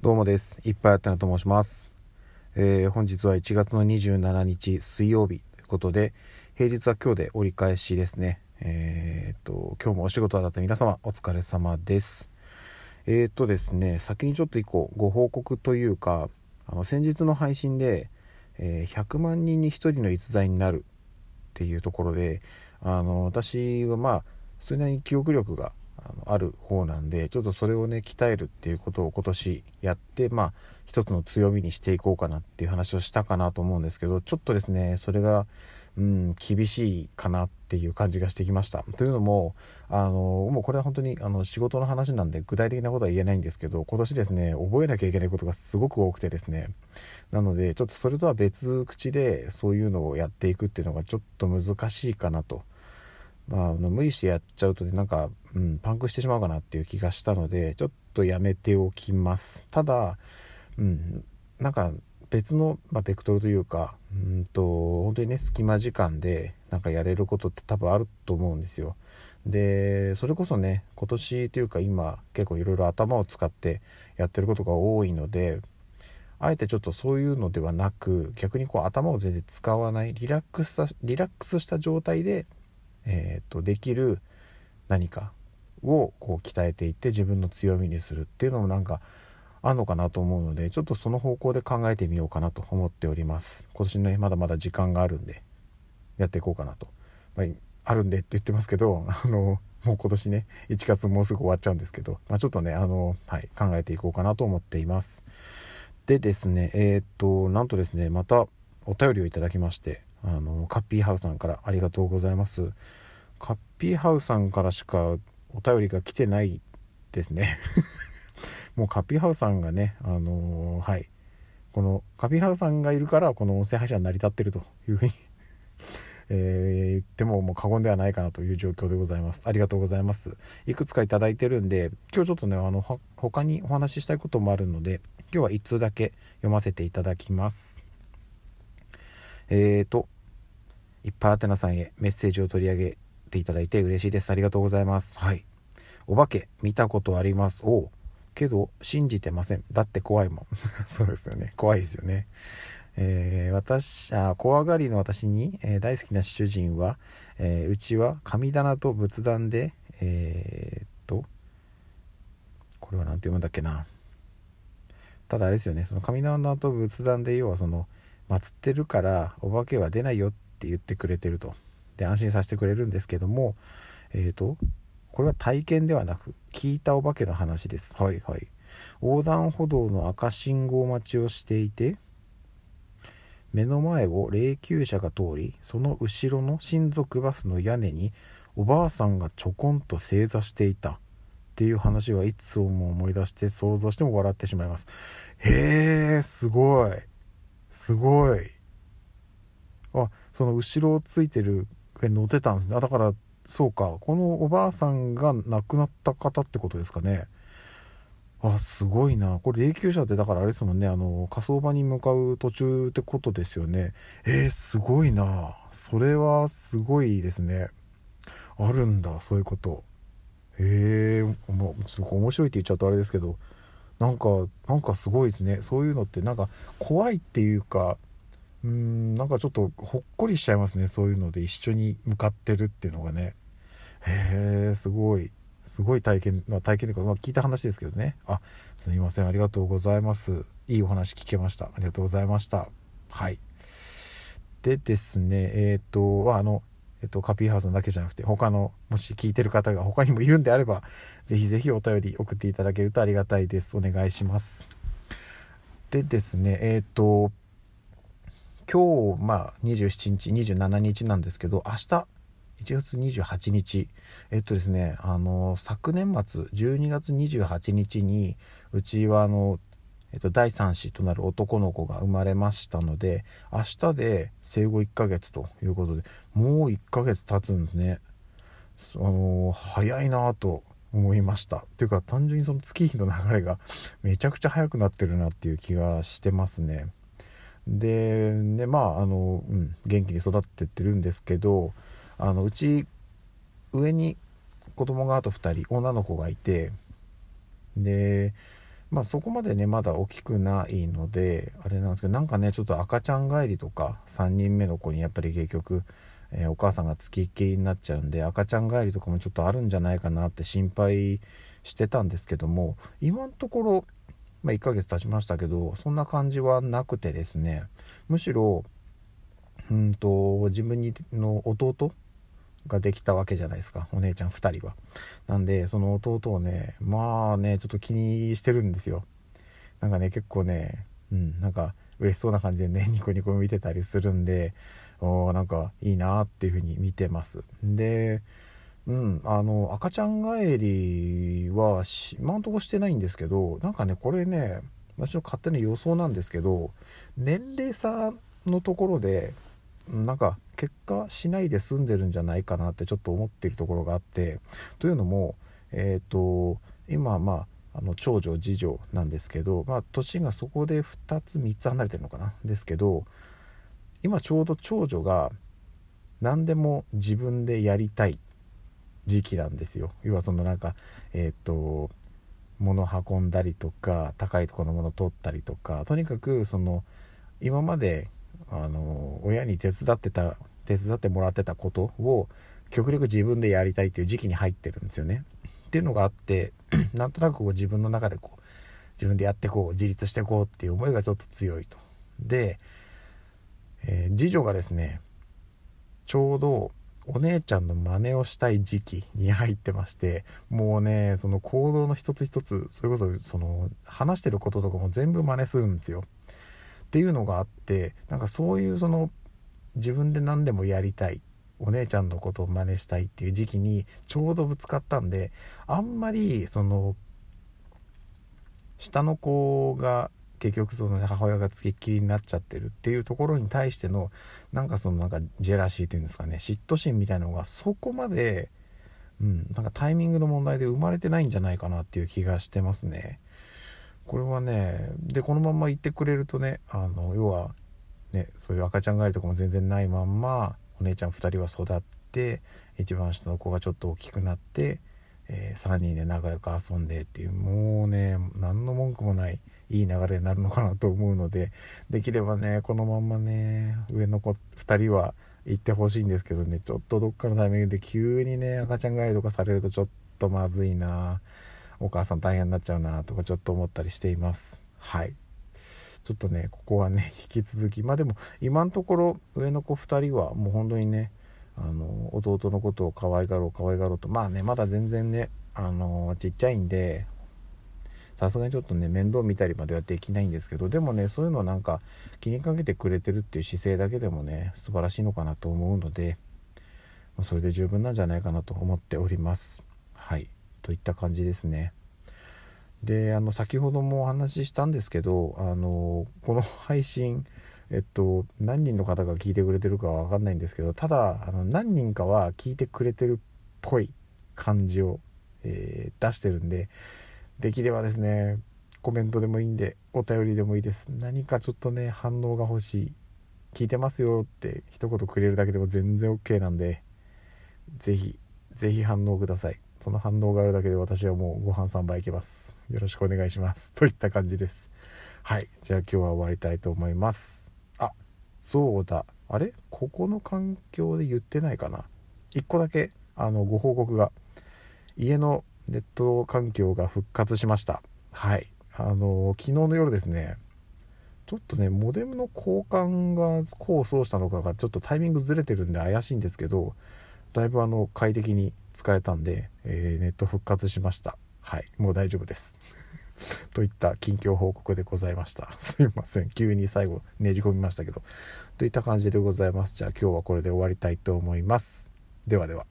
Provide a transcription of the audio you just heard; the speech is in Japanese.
どうもです。いっぱいあったなと申します。えー、本日は1月の27日水曜日ということで、平日は今日で折り返しですね。えー、っと、今日もお仕事だった皆様お疲れ様です。えー、っとですね、先にちょっと一個ご報告というか、あの先日の配信で、え100万人に1人の逸材になるっていうところで、あの私はまあ、それなりに記憶力がある方なんでちょっとそれをね鍛えるっていうことを今年やってまあ一つの強みにしていこうかなっていう話をしたかなと思うんですけどちょっとですねそれがうん厳しいかなっていう感じがしてきましたというのもあのもうこれは本当にあの仕事の話なんで具体的なことは言えないんですけど今年ですね覚えなきゃいけないことがすごく多くてですねなのでちょっとそれとは別口でそういうのをやっていくっていうのがちょっと難しいかなと。まあ、あの無理してやっちゃうとねなんか、うん、パンクしてしまうかなっていう気がしたのでちょっとやめておきます。ただ、うん、なんか別の、まあ、ベクトルというかうんと本当にね隙間時間でなんかやれることって多分あると思うんですよ。でそれこそね今年というか今結構いろいろ頭を使ってやってることが多いのであえてちょっとそういうのではなく逆にこう頭を全然使わないリラックスしたリラックスした状態でえーと、できる何かをこう鍛えていって自分の強みにするっていうのもなんかあんのかなと思うのでちょっとその方向で考えてみようかなと思っております。今年のねまだまだ時間があるんでやっていこうかなと、まあ、あるんでって言ってますけど あのもう今年ね1月もうすぐ終わっちゃうんですけど、まあ、ちょっとねあの、はい、考えていこうかなと思っています。でですねえっ、となんとですねまたお便りをいただきましてあのカッピーハウさんからありがとうございますカッピーハウさんからしかお便りが来てないですね もうカッピーハウさんがねあのー、はいこのカッピーハウさんがいるからこの音声配信は成り立ってるというふうに えー、言ってももう過言ではないかなという状況でございます。ありがとうございます。いくつか頂いてるんで、今日ちょっとね、あの、他にお話ししたいこともあるので、今日は1通だけ読ませていただきます。えーと、いっぱいあてなさんへメッセージを取り上げていただいて嬉しいです。ありがとうございます。はい。お化け、見たことあります。おけど、信じてません。だって怖いもん。そうですよね。怖いですよね。えー、私あ怖がりの私に、えー、大好きな主人は、えー、うちは神棚と仏壇でえっとこれは何て読むんだっけなただあれですよねその神棚と仏壇で要はその祀ってるからお化けは出ないよっって言ってくれてると。で安心させてくれるんですけどもえっ、ー、とこれは体験ではなく聞いたお化けの話です。はいはい。横断歩道の赤信号待ちをしていて目の前を霊柩車が通りその後ろの親族バスの屋根におばあさんがちょこんと正座していた。っていう話はいつも思い出して想像しても笑ってしまいます。へえすごい。すごい。あその後ろをついてる上に乗ってたんですね。あだからそうか。このおばあさんが亡くなった方ってことですかね。あすごいな。これ霊柩車ってだからあれですもんね。あの火葬場に向かう途中ってことですよね。えー、すごいな。それはすごいですね。あるんだそういうこと。へえー、すごい面白いって言っちゃうとあれですけど。なんかなんかすごいですね。そういうのってなんか怖いっていうかうんなんかちょっとほっこりしちゃいますねそういうので一緒に向かってるっていうのがね。へえすごい。すごい体験、まあ、体験というか、まあ、聞いた話ですけどね。あすみませんありがとうございます。いいお話聞けました。ありがとうございました。はい。でですねえっ、とあのえっと、カピーハウスだけじゃなくて、他の、もし聞いてる方が他にもいるんであれば、ぜひぜひお便り送っていただけるとありがたいです。お願いします。でですね、えっ、ー、と、今日、まあ、27日、27日なんですけど、明日、1月28日、えっとですね、あの、昨年末、12月28日に、うちは、あの、えっと、第3子となる男の子が生まれましたので明日で生後1ヶ月ということでもう1ヶ月経つんですね。あの早いなと思いました。っていうか単純にその月日の流れがめちゃくちゃ早くなってるなっていう気がしてますね。ででまああの、うん、元気に育ってってるんですけどあのうち上に子供があと2人女の子がいてでまあそこまでねまだ大きくないのであれなんですけどなんかねちょっと赤ちゃん帰りとか3人目の子にやっぱり結局、えー、お母さんがつきっきりになっちゃうんで赤ちゃん帰りとかもちょっとあるんじゃないかなって心配してたんですけども今のところ、まあ、1ヶ月経ちましたけどそんな感じはなくてですね。むしろうんと自分にの弟ができたわけじゃないですか。お姉ちゃん2人は。なんでその弟をねまあねちょっと気にしてるんですよ。なんかね結構ねうんなんか嬉しそうな感じでね ニコニコ見てたりするんでおなんかいいなっていう風に見てます。でうんあの赤ちゃん帰りは今んとこしてないんですけどなんかねこれね私の勝手な予想なんですけど年齢差のところでなんか結果しないで済んでるんじゃないかなってちょっと思ってるところがあってというのもえっ、ー、と今まああの長女次女なんですけど、まあ、年がそこで2つ3つ離れてるのかな？ですけど今ちょうど長女が何でも自分でやりたい時期なんですよ要はそのなんかえっ、と物運んだりとか高いところのもの取ったりとかとにかくその今まであの親に手伝ってた手伝ってもらってたことを極力自分でやりたいっていう時期に入ってるんですよね。っていうのがあって なんとなくこう自分の中でこう自分でやってこう自立してこうっていう思いがちょっと強いと。で、えー、次女がですねちょうどお姉ちゃんの真似をしたい時期に入ってましてもうねその行動の一つ一つそれこそその話してることとかも全部真似するんですよ。っていうのがあってなんかそういうその自分で何でもやりたいお姉ちゃんのことを真似したいっていう時期にちょうどぶつかったんであんまりその下の子が結局その、母親がつきっきりになっちゃってるっていうところに対してのなんかそのなんかジェラシーというんですかね嫉妬心みたいなのがそこまで、うん、なんかタイミングの問題で生まれてないんじゃないかなっていう気がしてますね。これはねでこのまんま行ってくれるとねあの要はねそういう赤ちゃん帰りとかも全然ないまんまお姉ちゃん2人は育って一番下の子がちょっと大きくなって、えー、3人で仲良く遊んでっていうもうね何の文句もないいい流れになるのかなと思うのでできればねこのまんまね上の子2人は行ってほしいんですけどねちょっとどっかのタイミングで急にね赤ちゃん帰りとかされるとちょっとまずいなお母さん大変になっちゃうなとかちょっと思ったりしています。はい。ちょっとねここはね 引き続きまあでも今のところ上の子2人はもう本当にねあの弟のことを可愛がろう可愛がろうとまあねまだ全然ねあのちっちゃいんでさすがにちょっとね面倒見たりまではできないんですけどでもねそういうのなんか気にかけてくれてるっていう姿勢だけでもね素晴らしいのかなと思うのでそれで十分なんじゃないかなと思っておりますはいといった感じですね。であの先ほどもお話ししたんですけどあのこの配信えっと何人の方が聞いてくれてるかは分かんないんですけどただあの何人かは聞いてくれてるっぽい感じを、えー、出してるんでできればですねコメントでもいいんでお便りでもいいです何かちょっとね反応が欲しい聞いてますよって一言くれるだけでも全然 OK なんで是非是非反応くださいその反応があるだけで私はもうご飯3杯いけます。よろしくお願いします。といった感じです。はい。じゃあ今日は終わりたいと思います。あ、そうだ。あれ？ここの環境で言ってないかな ?1 個だけ、あの、ご報告が。家のネット環境が復活しました。はい。あの、昨日の夜ですね、ちょっとね、モデムの交換が功を奏したのかがちょっとタイミングずれてるんで怪しいんですけど、だいぶあの快適に使えたんで、えー、ネット復活しました。はい。もう大丈夫です。といった近況報告でございました。すいません。急に最後ねじ込みましたけど。といった感じでございます。じゃあ今日はこれで終わりたいと思います。ではでは。